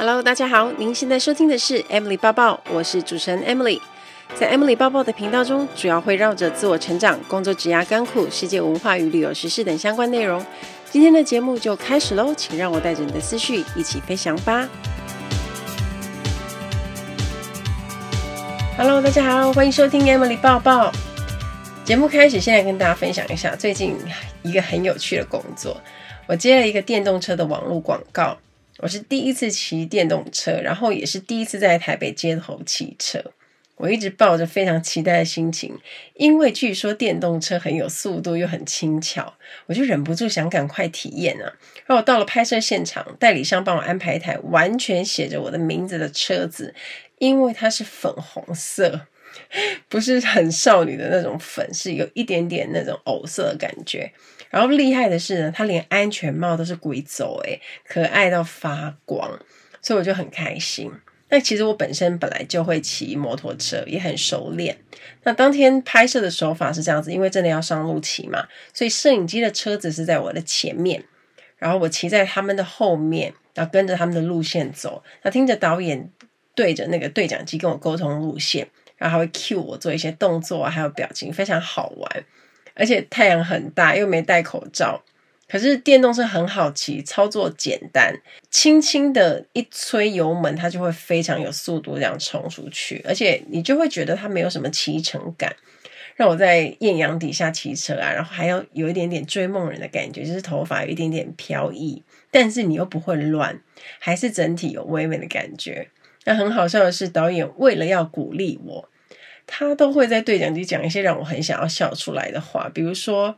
Hello，大家好，您现在收听的是 Emily 抱抱，我是主持人 Emily。在 Emily 抱抱的频道中，主要会绕着自我成长、工作、职涯、甘苦、世界文化与旅游时事等相关内容。今天的节目就开始喽，请让我带着你的思绪一起飞翔吧。Hello，大家好，欢迎收听 Emily 抱抱。节目开始，现在跟大家分享一下最近一个很有趣的工作。我接了一个电动车的网络广告。我是第一次骑电动车，然后也是第一次在台北街头骑车。我一直抱着非常期待的心情，因为据说电动车很有速度又很轻巧，我就忍不住想赶快体验啊。然后我到了拍摄现场，代理商帮我安排一台完全写着我的名字的车子，因为它是粉红色，不是很少女的那种粉，是有一点点那种藕色的感觉。然后厉害的是呢，它连安全帽都是鬼走诶，可爱到发光，所以我就很开心。那其实我本身本来就会骑摩托车，也很熟练。那当天拍摄的手法是这样子，因为真的要上路骑嘛，所以摄影机的车子是在我的前面，然后我骑在他们的后面，然后跟着他们的路线走。那听着导演对着那个对讲机跟我沟通路线，然后还会 cue 我做一些动作啊，还有表情，非常好玩。而且太阳很大，又没戴口罩。可是电动车很好骑，操作简单，轻轻的一吹油门，它就会非常有速度这样冲出去。而且你就会觉得它没有什么骑乘感。让我在艳阳底下骑车啊，然后还要有一点点追梦人的感觉，就是头发有一点点飘逸，但是你又不会乱，还是整体有唯美的感觉。那很好笑的是，导演为了要鼓励我。他都会在对讲机讲一些让我很想要笑出来的话，比如说：“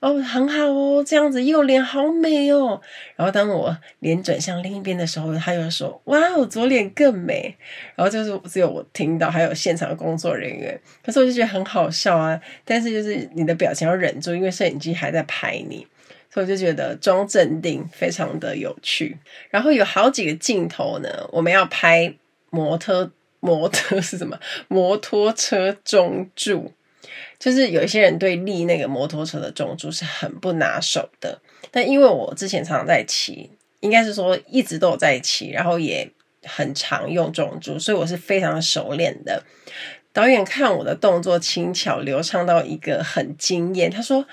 哦，很好哦，这样子右脸好美哦。”然后当我脸转向另一边的时候，他又说：“哇哦，左脸更美。”然后就是只有我听到，还有现场的工作人员。可是我就觉得很好笑啊，但是就是你的表情要忍住，因为摄影机还在拍你，所以我就觉得装镇定非常的有趣。然后有好几个镜头呢，我们要拍模特。摩托是什么？摩托车中柱，就是有一些人对立那个摩托车的中柱是很不拿手的。但因为我之前常常在骑，应该是说一直都有在骑，然后也很常用中柱，所以我是非常熟练的。导演看我的动作轻巧流畅到一个很惊艳，他说。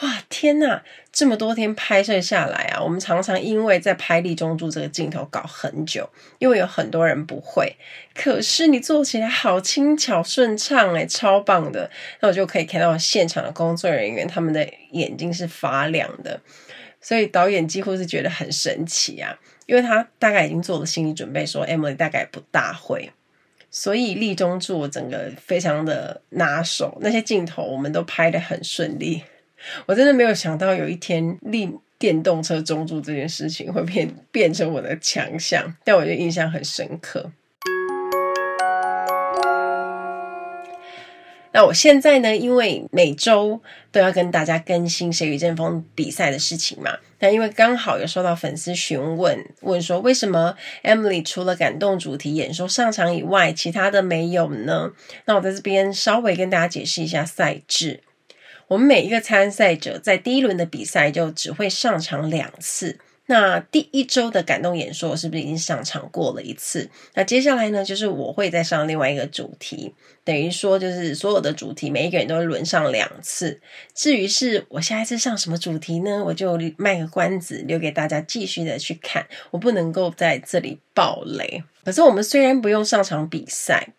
哇天呐，这么多天拍摄下来啊，我们常常因为在拍立中柱这个镜头搞很久，因为有很多人不会。可是你做起来好轻巧顺畅诶，超棒的。那我就可以看到现场的工作人员，他们的眼睛是发亮的，所以导演几乎是觉得很神奇啊，因为他大概已经做了心理准备，说 Emily 大概不大会，所以立中柱整个非常的拿手，那些镜头我们都拍得很顺利。我真的没有想到有一天立电动车中柱这件事情会变变成我的强项，但我觉得印象很深刻。那我现在呢，因为每周都要跟大家更新《谁与争锋》比赛的事情嘛，那因为刚好有收到粉丝询问，问说为什么 Emily 除了感动主题演说上场以外，其他的没有呢？那我在这边稍微跟大家解释一下赛制。我们每一个参赛者在第一轮的比赛就只会上场两次。那第一周的感动演说，我是不是已经上场过了一次？那接下来呢，就是我会再上另外一个主题，等于说就是所有的主题，每一个人都会轮上两次。至于是我下一次上什么主题呢？我就卖个关子，留给大家继续的去看。我不能够在这里爆雷。可是我们虽然不用上场比赛。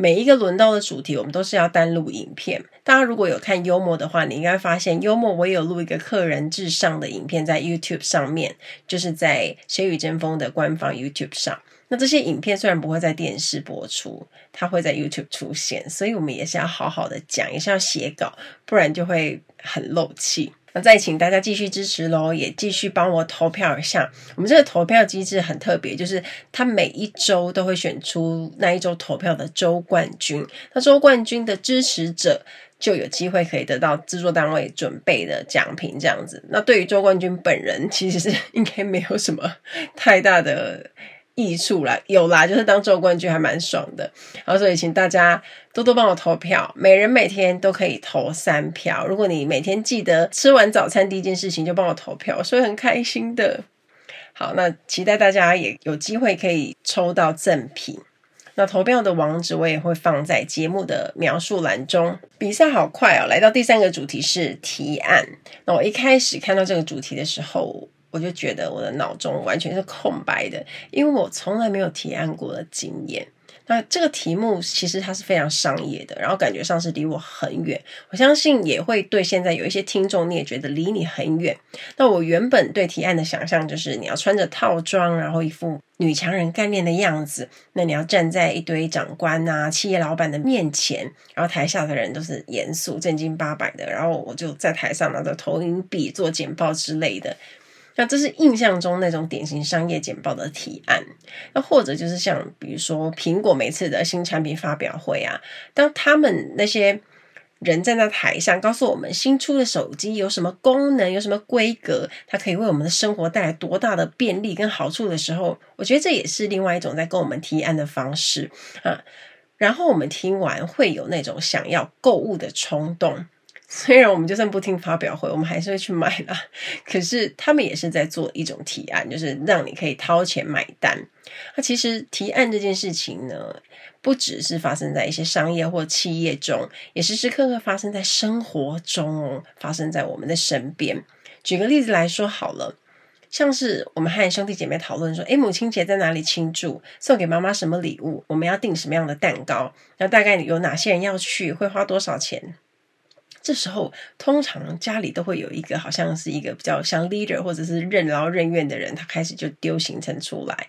每一个轮到的主题，我们都是要单录影片。大家如果有看幽默的话，你应该发现幽默我也有录一个客人至上的影片在 YouTube 上面，就是在《谁与争锋》的官方 YouTube 上。那这些影片虽然不会在电视播出，它会在 YouTube 出现，所以我们也是要好好的讲，也是要写稿，不然就会很漏气。再请大家继续支持喽，也继续帮我投票一下。我们这个投票机制很特别，就是他每一周都会选出那一周投票的周冠军。那周冠军的支持者就有机会可以得到制作单位准备的奖品，这样子。那对于周冠军本人，其实是 应该没有什么太大的。益处啦，有啦，就是当周冠军还蛮爽的。然后所以请大家多多帮我投票，每人每天都可以投三票。如果你每天记得吃完早餐第一件事情就帮我投票，所以很开心的。好，那期待大家也有机会可以抽到赠品。那投票的网址我也会放在节目的描述栏中。比赛好快哦，来到第三个主题是提案。那我一开始看到这个主题的时候，我就觉得我的脑中完全是空白的，因为我从来没有提案过的经验。那这个题目其实它是非常商业的，然后感觉上是离我很远。我相信也会对现在有一些听众，你也觉得离你很远。那我原本对提案的想象就是你要穿着套装，然后一副女强人干练的样子。那你要站在一堆长官啊、企业老板的面前，然后台下的人都是严肃、正经八百的，然后我就在台上拿着投影笔做简报之类的。那这是印象中那种典型商业简报的提案，那或者就是像比如说苹果每次的新产品发表会啊，当他们那些人站在台上告诉我们新出的手机有什么功能、有什么规格，它可以为我们的生活带来多大的便利跟好处的时候，我觉得这也是另外一种在跟我们提案的方式啊。然后我们听完会有那种想要购物的冲动。虽然我们就算不听发表会，我们还是会去买啦。可是他们也是在做一种提案，就是让你可以掏钱买单。那其实提案这件事情呢，不只是发生在一些商业或企业中，也时时刻刻发生在生活中哦，发生在我们的身边。举个例子来说好了，像是我们和兄弟姐妹讨论说，诶，母亲节在哪里庆祝？送给妈妈什么礼物？我们要订什么样的蛋糕？那大概有哪些人要去？会花多少钱？这时候，通常家里都会有一个好像是一个比较像 leader 或者是任劳任怨的人，他开始就丢行程出来，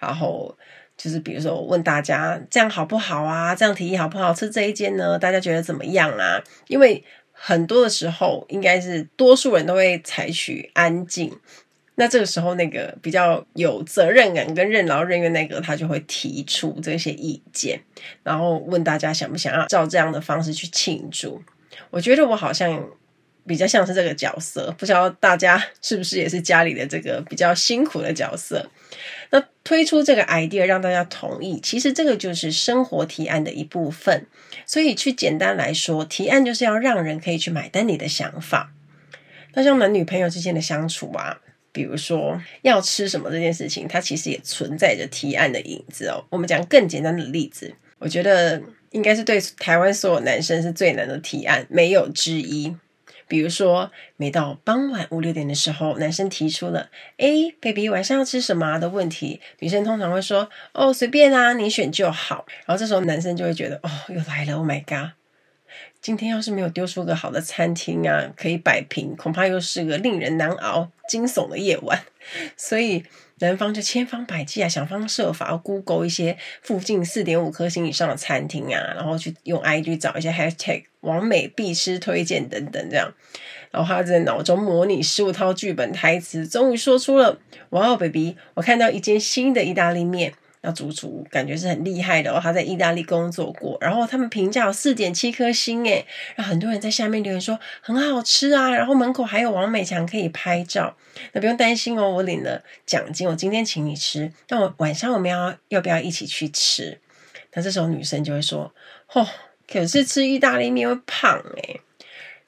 然后就是比如说我问大家这样好不好啊？这样提议好不好？吃这一间呢？大家觉得怎么样啊？因为很多的时候，应该是多数人都会采取安静。那这个时候，那个比较有责任感跟任劳任怨那个，他就会提出这些意见，然后问大家想不想要照这样的方式去庆祝。我觉得我好像比较像是这个角色，不知道大家是不是也是家里的这个比较辛苦的角色。那推出这个 idea 让大家同意，其实这个就是生活提案的一部分。所以去简单来说，提案就是要让人可以去买单你的想法。那像男女朋友之间的相处啊，比如说要吃什么这件事情，它其实也存在着提案的影子哦。我们讲更简单的例子，我觉得。应该是对台湾所有男生是最难的提案，没有之一。比如说，每到傍晚五六点的时候，男生提出了“诶，baby，晚上要吃什么”的问题，女生通常会说：“哦，随便啊，你选就好。”然后这时候男生就会觉得：“哦，又来了，Oh my god！今天要是没有丢出个好的餐厅啊，可以摆平，恐怕又是个令人难熬、惊悚的夜晚。”所以。男方就千方百计啊，想方设法要 Google 一些附近四点五颗星以上的餐厅啊，然后去用 IG 找一些 Hashtag 完美必吃推荐等等这样，然后他在脑中模拟十五套剧本台词，终于说出了：“哇哦，baby，我看到一间新的意大利面。”那主厨感觉是很厉害的哦，他在意大利工作过，然后他们评价有四点七颗星诶，然后很多人在下面留言说很好吃啊，然后门口还有王美强可以拍照，那不用担心哦，我领了奖金，我今天请你吃，那我晚上我们要要不要一起去吃？那这时候女生就会说，哦，可是吃意大利面会胖诶。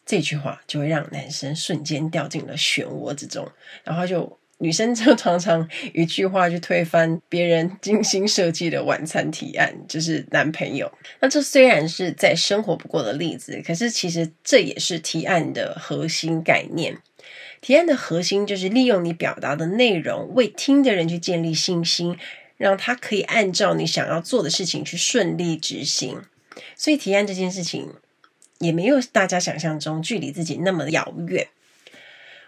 这句话就会让男生瞬间掉进了漩涡之中，然后就。女生就常常一句话就推翻别人精心设计的晚餐提案，就是男朋友。那这虽然是再生活不过的例子，可是其实这也是提案的核心概念。提案的核心就是利用你表达的内容，为听的人去建立信心，让他可以按照你想要做的事情去顺利执行。所以提案这件事情也没有大家想象中距离自己那么遥远。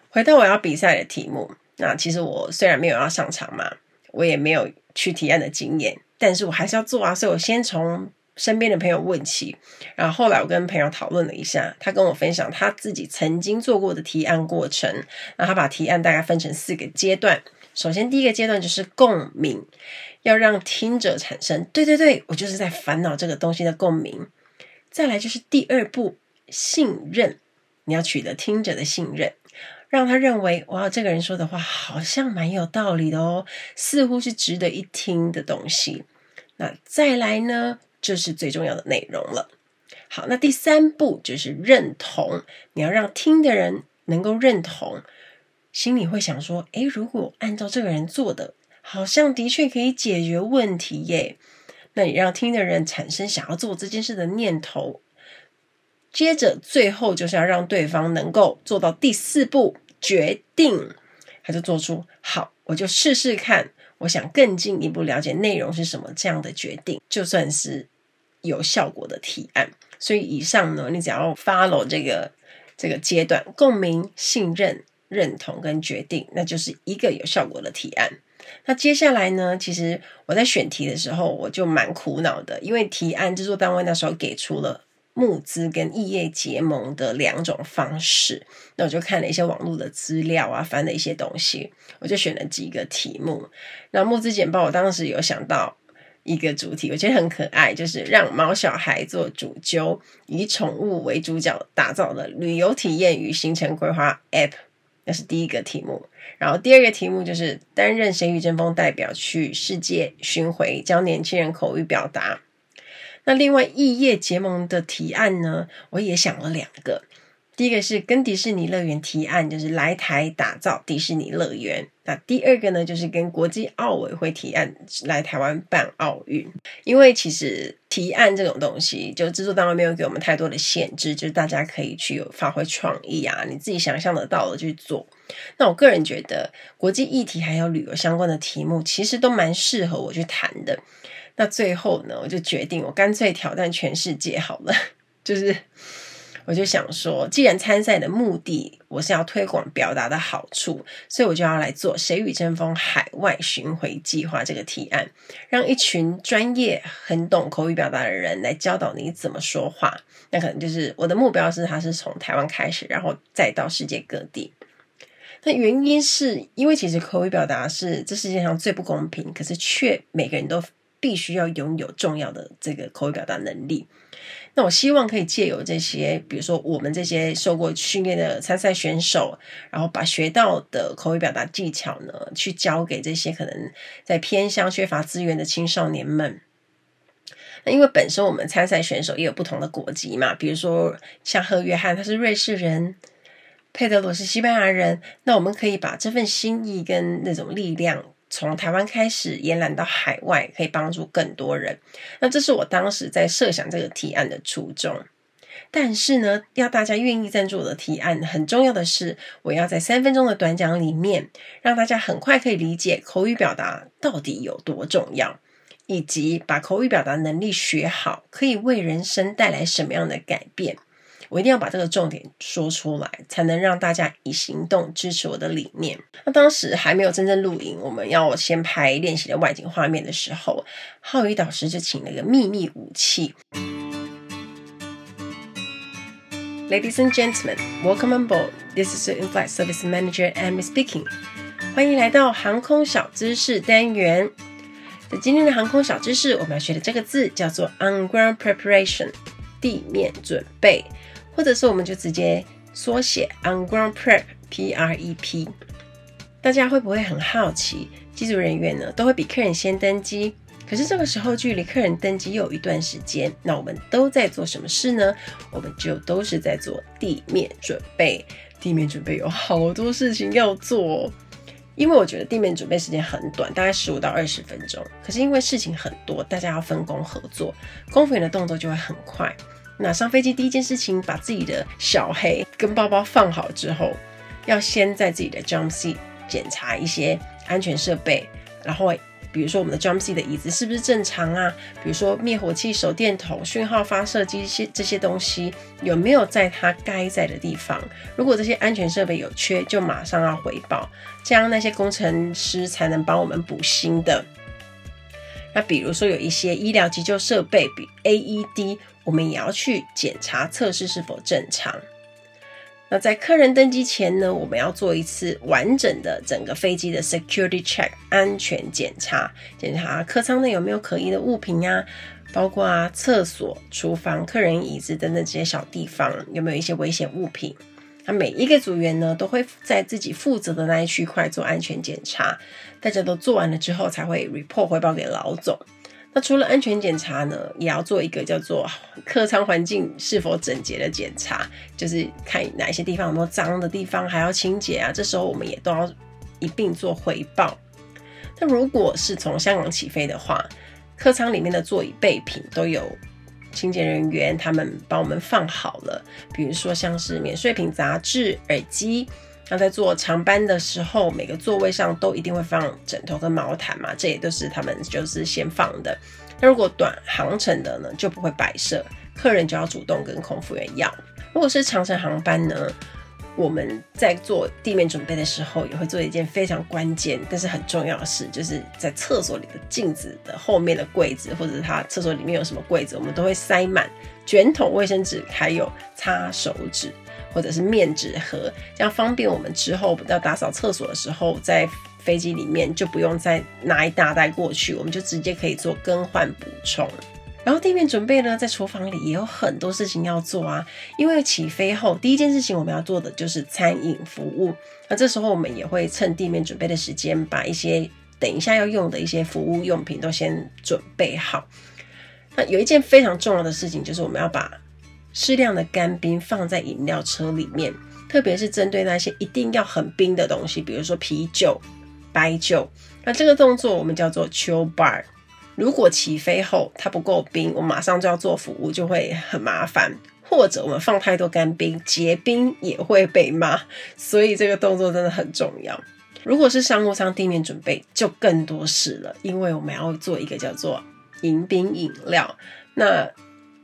回到我要比赛的题目。那其实我虽然没有要上场嘛，我也没有去提案的经验，但是我还是要做啊，所以我先从身边的朋友问起，然后后来我跟朋友讨论了一下，他跟我分享他自己曾经做过的提案过程，然后他把提案大概分成四个阶段，首先第一个阶段就是共鸣，要让听者产生对对对，我就是在烦恼这个东西的共鸣，再来就是第二步信任，你要取得听者的信任。让他认为，哇，这个人说的话好像蛮有道理的哦，似乎是值得一听的东西。那再来呢，就是最重要的内容了。好，那第三步就是认同，你要让听的人能够认同。心里会想说：诶，如果按照这个人做的，好像的确可以解决问题耶。那你让听的人产生想要做这件事的念头。接着，最后就是要让对方能够做到第四步决定，他就做出好，我就试试看。我想更进一步了解内容是什么，这样的决定就算是有效果的提案。所以以上呢，你只要 follow 这个这个阶段，共鸣、信任、认同跟决定，那就是一个有效果的提案。那接下来呢，其实我在选题的时候，我就蛮苦恼的，因为提案制作单位那时候给出了。募资跟异业结盟的两种方式，那我就看了一些网络的资料啊，翻了一些东西，我就选了几个题目。那募资简报，我当时有想到一个主题，我觉得很可爱，就是让毛小孩做主揪，以宠物为主角打造的旅游体验与行程规划 App，那是第一个题目。然后第二个题目就是担任谁与争锋代表去世界巡回，教年轻人口语表达。那另外异业结盟的提案呢，我也想了两个。第一个是跟迪士尼乐园提案，就是来台打造迪士尼乐园。那第二个呢，就是跟国际奥委会提案来台湾办奥运。因为其实提案这种东西，就制作单位没有给我们太多的限制，就是大家可以去有发挥创意啊，你自己想象得到的去做。那我个人觉得，国际议题还有旅游相关的题目，其实都蛮适合我去谈的。那最后呢，我就决定，我干脆挑战全世界好了。就是，我就想说，既然参赛的目的我是要推广表达的好处，所以我就要来做“谁与争锋”海外巡回计划这个提案，让一群专业、很懂口语表达的人来教导你怎么说话。那可能就是我的目标是，他是从台湾开始，然后再到世界各地。那原因是因为其实口语表达是这世界上最不公平，可是却每个人都。必须要拥有重要的这个口语表达能力。那我希望可以借由这些，比如说我们这些受过训练的参赛选手，然后把学到的口语表达技巧呢，去教给这些可能在偏乡缺乏资源的青少年们。那因为本身我们参赛选手也有不同的国籍嘛，比如说像贺约翰他是瑞士人，佩德罗是西班牙人，那我们可以把这份心意跟那种力量。从台湾开始延揽到海外，可以帮助更多人。那这是我当时在设想这个提案的初衷。但是呢，要大家愿意赞助我的提案，很重要的是，我要在三分钟的短讲里面，让大家很快可以理解口语表达到底有多重要，以及把口语表达能力学好，可以为人生带来什么样的改变。我一定要把这个重点说出来，才能让大家以行动支持我的理念。那当时还没有真正录影，我们要先拍练习的外景画面的时候，浩宇导师就请了一个秘密武器。Ladies and gentlemen, welcome on board. This is the in-flight service manager Amy speaking. 欢迎来到航空小知识单元。在今天的航空小知识，我们要学的这个字叫做 on ground preparation，地面准备。或者是我们就直接缩写 on ground prep P R E P，大家会不会很好奇？机组人员呢都会比客人先登机，可是这个时候距离客人登机又有一段时间，那我们都在做什么事呢？我们就都是在做地面准备。地面准备有好多事情要做，因为我觉得地面准备时间很短，大概十五到二十分钟。可是因为事情很多，大家要分工合作，空服员的动作就会很快。那上飞机第一件事情，把自己的小黑跟包包放好之后，要先在自己的 jump seat 检查一些安全设备，然后比如说我们的 jump seat 的椅子是不是正常啊？比如说灭火器、手电筒、讯号发射机这些这些东西有没有在它该在的地方？如果这些安全设备有缺，就马上要回报，这样那些工程师才能帮我们补新的。那比如说有一些医疗急救设备，比 AED。我们也要去检查测试是否正常。那在客人登机前呢，我们要做一次完整的整个飞机的 security check 安全检查，检查客舱内有没有可疑的物品啊，包括啊厕所、厨房、客人椅子等等这些小地方有没有一些危险物品。那每一个组员呢，都会在自己负责的那一区块做安全检查。大家都做完了之后，才会 report 回报给老总。那除了安全检查呢，也要做一个叫做客舱环境是否整洁的检查，就是看哪些地方有没有脏的地方还要清洁啊。这时候我们也都要一并做回报。那如果是从香港起飞的话，客舱里面的座椅备品都有清洁人员他们帮我们放好了，比如说像是免税品、杂志、耳机。那在坐长班的时候，每个座位上都一定会放枕头跟毛毯嘛，这也都是他们就是先放的。那如果短航程的呢，就不会摆设，客人就要主动跟空服员要。如果是长程航班呢，我们在做地面准备的时候，也会做一件非常关键但是很重要的事，就是在厕所里的镜子的后面的柜子，或者是它厕所里面有什么柜子，我们都会塞满卷筒卫生纸，还有擦手纸。或者是面纸盒，这样方便我们之后要打扫厕所的时候，在飞机里面就不用再拿一大袋过去，我们就直接可以做更换补充。然后地面准备呢，在厨房里也有很多事情要做啊，因为起飞后第一件事情我们要做的就是餐饮服务，那这时候我们也会趁地面准备的时间，把一些等一下要用的一些服务用品都先准备好。那有一件非常重要的事情，就是我们要把适量的干冰放在饮料车里面，特别是针对那些一定要很冰的东西，比如说啤酒、白酒。那这个动作我们叫做 chill bar。如果起飞后它不够冰，我马上就要做服务，就会很麻烦。或者我们放太多干冰，结冰也会被骂。所以这个动作真的很重要。如果是商务舱地面准备，就更多事了，因为我们要做一个叫做迎宾饮料。那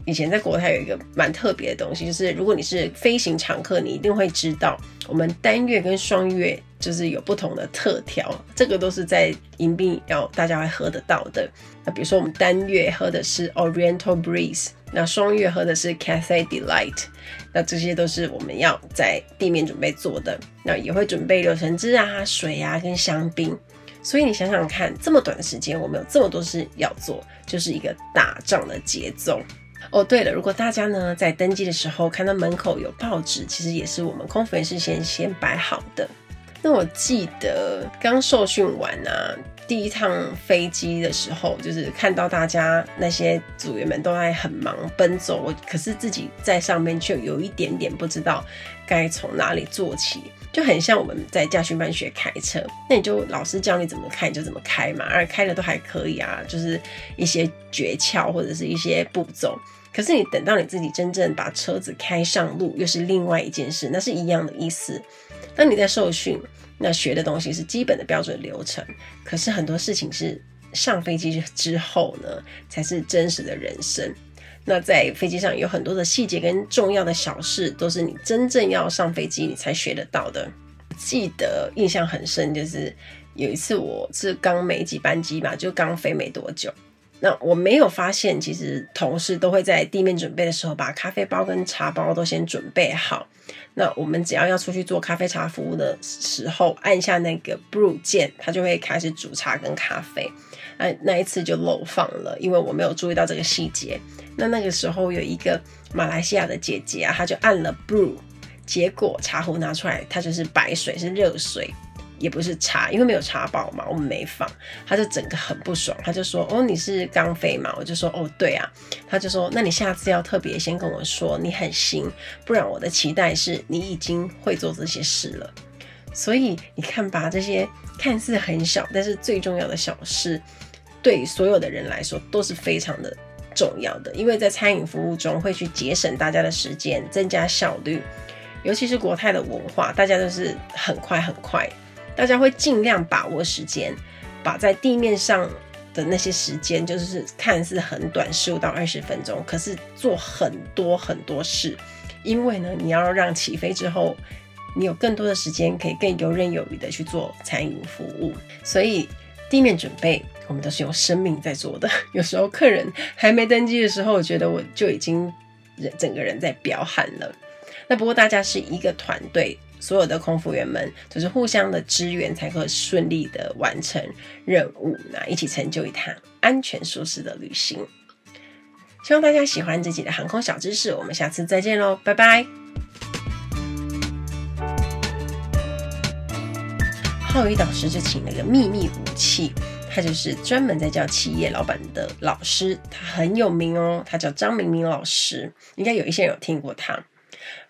以前在国泰有一个蛮特别的东西，就是如果你是飞行常客，你一定会知道，我们单月跟双月就是有不同的特调，这个都是在迎宾要大家会喝得到的。那比如说我们单月喝的是 Oriental Breeze，那双月喝的是 Cathay Delight，那这些都是我们要在地面准备做的。那也会准备柳橙汁啊、水啊跟香槟。所以你想想看，这么短的时间，我们有这么多事要做，就是一个打仗的节奏。哦，对了，如果大家呢在登机的时候看到门口有报纸，其实也是我们空服员事先先摆好的。那我记得刚受训完啊，第一趟飞机的时候，就是看到大家那些组员们都在很忙奔走，我可是自己在上面却有一点点不知道该从哪里做起，就很像我们在驾训班学开车，那你就老师教你怎么开你就怎么开嘛，而开的都还可以啊，就是一些诀窍或者是一些步骤。可是你等到你自己真正把车子开上路，又是另外一件事，那是一样的意思。当你在受训，那学的东西是基本的标准流程，可是很多事情是上飞机之后呢，才是真实的人生。那在飞机上有很多的细节跟重要的小事，都是你真正要上飞机你才学得到的。记得印象很深，就是有一次我是刚没几班机嘛，就刚飞没多久。那我没有发现，其实同事都会在地面准备的时候，把咖啡包跟茶包都先准备好。那我们只要要出去做咖啡茶服务的时候，按下那个 brew 键，它就会开始煮茶跟咖啡。那那一次就漏放了，因为我没有注意到这个细节。那那个时候有一个马来西亚的姐姐啊，她就按了 brew，结果茶壶拿出来，它就是白水，是热水。也不是茶，因为没有茶包嘛，我们没放，她就整个很不爽，她就说：“哦，你是刚飞嘛？”我就说：“哦，对啊。”他就说：“那你下次要特别先跟我说你很新，不然我的期待是你已经会做这些事了。”所以你看吧，这些看似很小，但是最重要的小事，对所有的人来说都是非常的重要的，因为在餐饮服务中会去节省大家的时间，增加效率，尤其是国泰的文化，大家都是很快很快。大家会尽量把握时间，把在地面上的那些时间，就是看似很短，十五到二十分钟，可是做很多很多事，因为呢，你要让起飞之后，你有更多的时间可以更游刃有余的去做餐饮服务。所以地面准备，我们都是用生命在做的。有时候客人还没登机的时候，我觉得我就已经人整个人在飙汗了。那不过大家是一个团队。所有的空服员们就是互相的支援，才可以顺利的完成任务，那一起成就一趟安全舒适的旅行。希望大家喜欢这集的航空小知识，我们下次再见喽，拜拜。浩宇导师就请了一个秘密武器。他就是专门在教企业老板的老师，他很有名哦，他叫张明明老师，应该有一些人有听过他。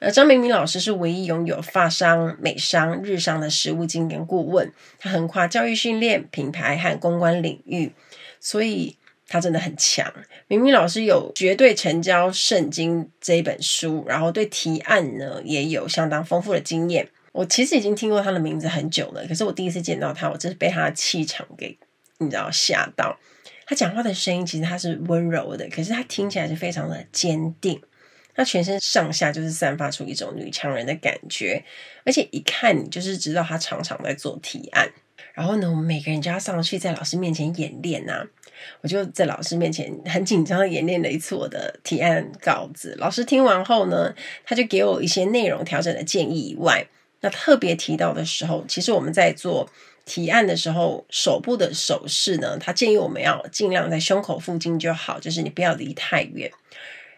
呃，张明明老师是唯一拥有发商、美商、日商的实务经验顾问，他横跨教育训练、品牌和公关领域，所以他真的很强。明明老师有《绝对成交圣经》这一本书，然后对提案呢也有相当丰富的经验。我其实已经听过他的名字很久了，可是我第一次见到他，我真是被他的气场给你知道吓到。他讲话的声音其实他是温柔的，可是他听起来是非常的坚定。他全身上下就是散发出一种女强人的感觉，而且一看你就是知道他常常在做提案。然后呢，我们每个人就要上去在老师面前演练啊。我就在老师面前很紧张的演练了一次我的提案稿子。老师听完后呢，他就给我一些内容调整的建议以外。那特别提到的时候，其实我们在做提案的时候，手部的手势呢，他建议我们要尽量在胸口附近就好，就是你不要离太远。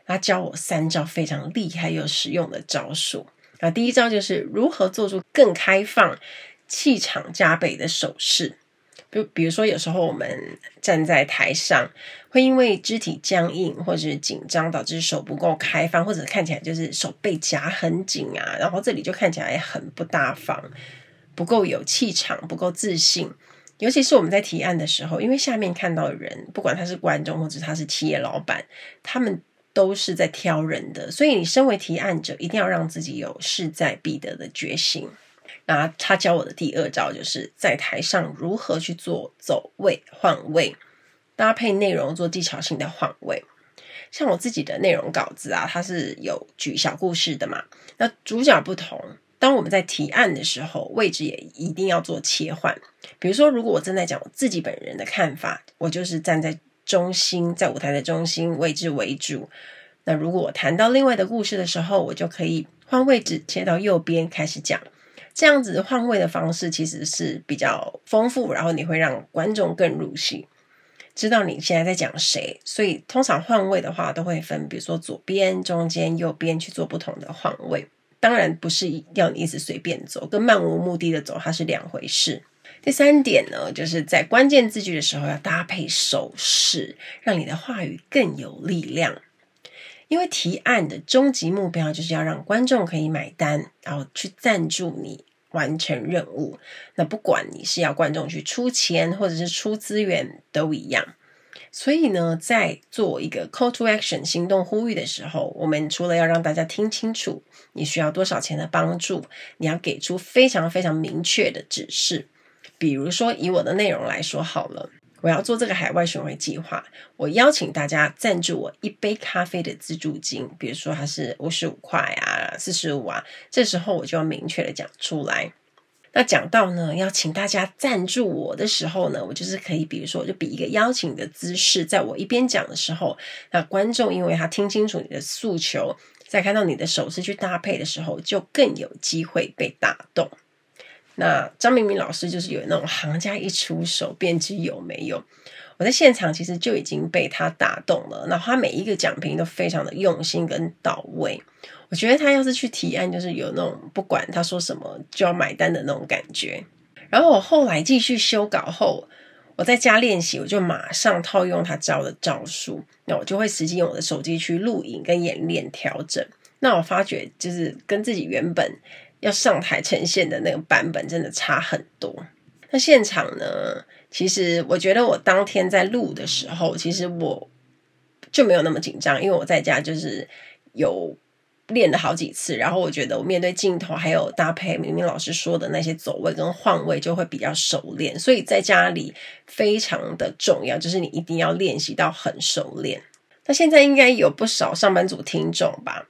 他教我三招非常厉害又实用的招数。啊，第一招就是如何做出更开放、气场加倍的手势。比比如说，有时候我们站在台上，会因为肢体僵硬或者是紧张，导致手不够开放，或者看起来就是手被夹很紧啊，然后这里就看起来很不大方，不够有气场，不够自信。尤其是我们在提案的时候，因为下面看到的人，不管他是观众或者他是企业老板，他们都是在挑人的，所以你身为提案者，一定要让自己有势在必得的决心。那他教我的第二招，就是在台上如何去做走位、换位，搭配内容做技巧性的换位。像我自己的内容稿子啊，它是有举小故事的嘛。那主角不同，当我们在提案的时候，位置也一定要做切换。比如说，如果我正在讲我自己本人的看法，我就是站在中心，在舞台的中心位置为主。那如果我谈到另外的故事的时候，我就可以换位置，切到右边开始讲。这样子换位的方式其实是比较丰富，然后你会让观众更入戏，知道你现在在讲谁。所以通常换位的话，都会分，比如说左边、中间、右边去做不同的换位。当然不是要你一直随便走，跟漫无目的的走它是两回事。第三点呢，就是在关键字句的时候要搭配手势，让你的话语更有力量。因为提案的终极目标就是要让观众可以买单，然后去赞助你。完成任务，那不管你是要观众去出钱，或者是出资源，都一样。所以呢，在做一个 call to action 行动呼吁的时候，我们除了要让大家听清楚你需要多少钱的帮助，你要给出非常非常明确的指示。比如说，以我的内容来说好了。我要做这个海外巡回计划，我邀请大家赞助我一杯咖啡的资助金，比如说它是五十五块啊，四十五啊，这时候我就要明确的讲出来。那讲到呢，要请大家赞助我的时候呢，我就是可以，比如说，我就比一个邀请的姿势，在我一边讲的时候，那观众因为他听清楚你的诉求，再看到你的手势去搭配的时候，就更有机会被打动。那张明明老师就是有那种行家一出手便知有没有。我在现场其实就已经被他打动了。那他每一个讲评都非常的用心跟到位。我觉得他要是去提案，就是有那种不管他说什么就要买单的那种感觉。然后我后来继续修稿后，我在家练习，我就马上套用他教的招数。那我就会实际用我的手机去录影跟演练调整。那我发觉就是跟自己原本。要上台呈现的那个版本真的差很多。那现场呢？其实我觉得我当天在录的时候，其实我就没有那么紧张，因为我在家就是有练了好几次。然后我觉得我面对镜头，还有搭配明明老师说的那些走位跟换位，就会比较熟练。所以在家里非常的重要，就是你一定要练习到很熟练。那现在应该有不少上班族听众吧？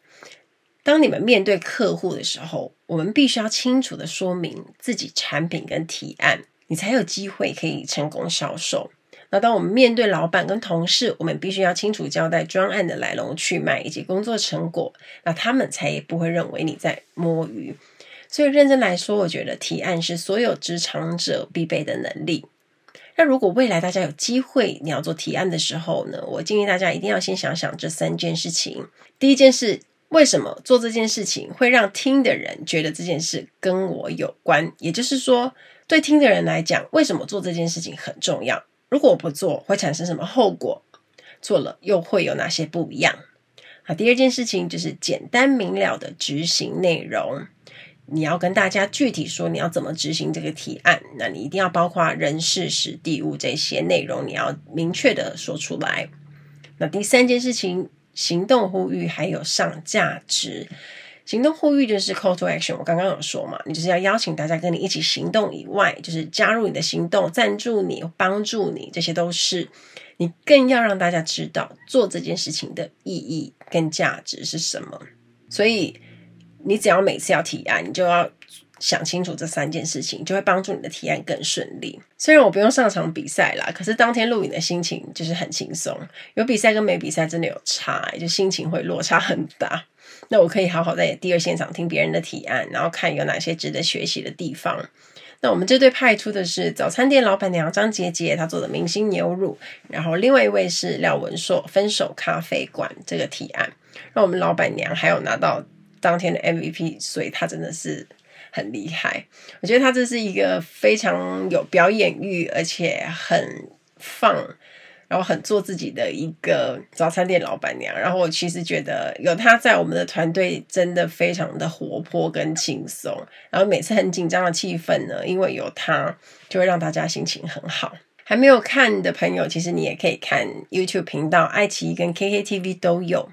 当你们面对客户的时候，我们必须要清楚的说明自己产品跟提案，你才有机会可以成功销售。那当我们面对老板跟同事，我们必须要清楚交代专案的来龙去脉以及工作成果，那他们才也不会认为你在摸鱼。所以认真来说，我觉得提案是所有职场者必备的能力。那如果未来大家有机会你要做提案的时候呢，我建议大家一定要先想想这三件事情。第一件事。为什么做这件事情会让听的人觉得这件事跟我有关？也就是说，对听的人来讲，为什么做这件事情很重要？如果我不做，会产生什么后果？做了又会有哪些不一样？好，第二件事情就是简单明了的执行内容。你要跟大家具体说你要怎么执行这个提案，那你一定要包括人事时地物这些内容，你要明确的说出来。那第三件事情，行动呼吁还有上价值。行动呼吁就是 call to action，我刚刚有说嘛，你就是要邀请大家跟你一起行动以外，就是加入你的行动、赞助你、帮助你，这些都是你更要让大家知道做这件事情的意义跟价值是什么。所以。你只要每次要提案，你就要想清楚这三件事情，就会帮助你的提案更顺利。虽然我不用上场比赛啦，可是当天录影的心情就是很轻松。有比赛跟没比赛真的有差，就心情会落差很大。那我可以好好在第二现场听别人的提案，然后看有哪些值得学习的地方。那我们这队派出的是早餐店老板娘张杰杰，她做的明星牛乳，然后另外一位是廖文硕，分手咖啡馆这个提案，让我们老板娘还有拿到。当天的 MVP，所以她真的是很厉害。我觉得他这是一个非常有表演欲，而且很放，然后很做自己的一个早餐店老板娘。然后我其实觉得有他在，我们的团队真的非常的活泼跟轻松。然后每次很紧张的气氛呢，因为有他，就会让大家心情很好。还没有看的朋友，其实你也可以看 YouTube 频道，爱奇艺跟 KKTV 都有。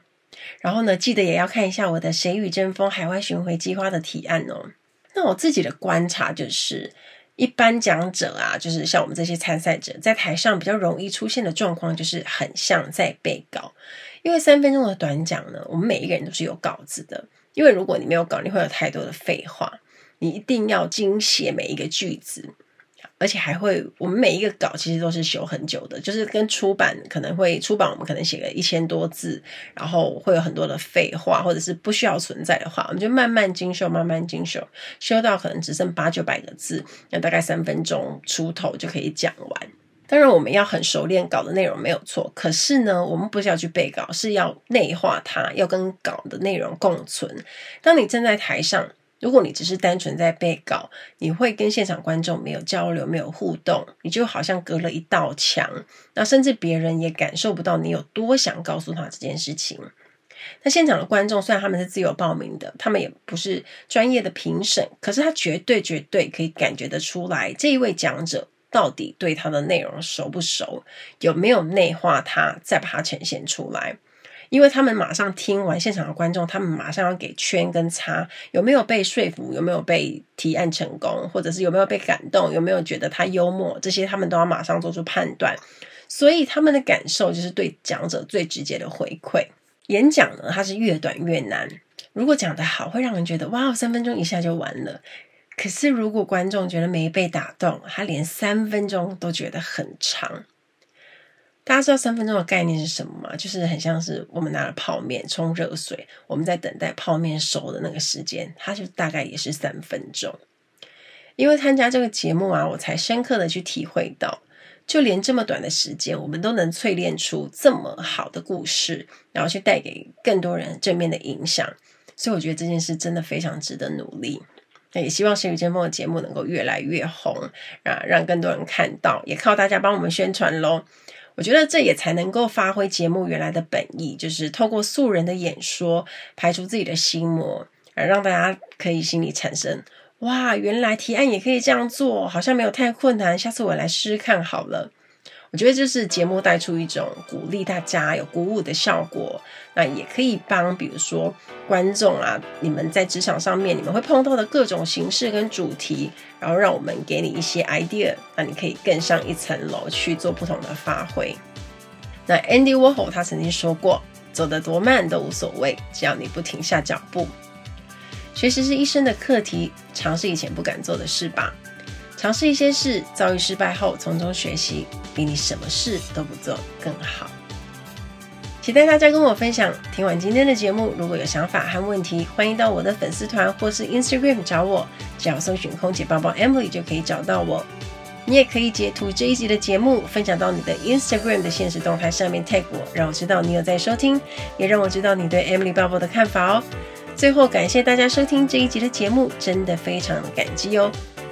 然后呢，记得也要看一下我的“谁与争锋”海外巡回计划的提案哦。那我自己的观察就是，一般讲者啊，就是像我们这些参赛者，在台上比较容易出现的状况，就是很像在背稿。因为三分钟的短讲呢，我们每一个人都是有稿子的。因为如果你没有稿，你会有太多的废话，你一定要精写每一个句子。而且还会，我们每一个稿其实都是修很久的，就是跟出版可能会出版，我们可能写个一千多字，然后会有很多的废话，或者是不需要存在的话，我们就慢慢精修，慢慢精修，修到可能只剩八九百个字，那大概三分钟出头就可以讲完。当然，我们要很熟练稿的内容没有错，可是呢，我们不是要去背稿，是要内化它，要跟稿的内容共存。当你站在台上。如果你只是单纯在背稿，你会跟现场观众没有交流、没有互动，你就好像隔了一道墙，那甚至别人也感受不到你有多想告诉他这件事情。那现场的观众虽然他们是自由报名的，他们也不是专业的评审，可是他绝对绝对可以感觉得出来，这一位讲者到底对他的内容熟不熟，有没有内化他，再把它呈现出来。因为他们马上听完现场的观众，他们马上要给圈跟叉，有没有被说服？有没有被提案成功？或者是有没有被感动？有没有觉得他幽默？这些他们都要马上做出判断。所以他们的感受就是对讲者最直接的回馈。演讲呢，它是越短越难。如果讲得好，会让人觉得哇，三分钟一下就完了。可是如果观众觉得没被打动，他连三分钟都觉得很长。大家知道三分钟的概念是什么吗？就是很像是我们拿了泡面冲热水，我们在等待泡面熟的那个时间，它就大概也是三分钟。因为参加这个节目啊，我才深刻的去体会到，就连这么短的时间，我们都能淬炼出这么好的故事，然后去带给更多人正面的影响。所以我觉得这件事真的非常值得努力。那也希望《谁与争锋》的节目能够越来越红啊，让更多人看到，也靠大家帮我们宣传喽。我觉得这也才能够发挥节目原来的本意，就是透过素人的演说，排除自己的心魔，而让大家可以心里产生“哇，原来提案也可以这样做，好像没有太困难，下次我来试试看好了。”我觉得这是节目带出一种鼓励大家有鼓舞的效果，那也可以帮比如说观众啊，你们在职场上面你们会碰到的各种形式跟主题，然后让我们给你一些 idea，那你可以更上一层楼去做不同的发挥。那 Andy Warhol 他曾经说过，走得多慢都无所谓，只要你不停下脚步。学习是一生的课题，尝试以前不敢做的事吧。尝试一些事，遭遇失败后从中学习，比你什么事都不做更好。期待大家跟我分享。听完今天的节目，如果有想法和问题，欢迎到我的粉丝团或是 Instagram 找我，只要搜寻空姐包包 Emily 就可以找到我。你也可以截图这一集的节目，分享到你的 Instagram 的现实动态上面 tag 我，让我知道你有在收听，也让我知道你对 Emily 报报的看法哦。最后，感谢大家收听这一集的节目，真的非常的感激哦。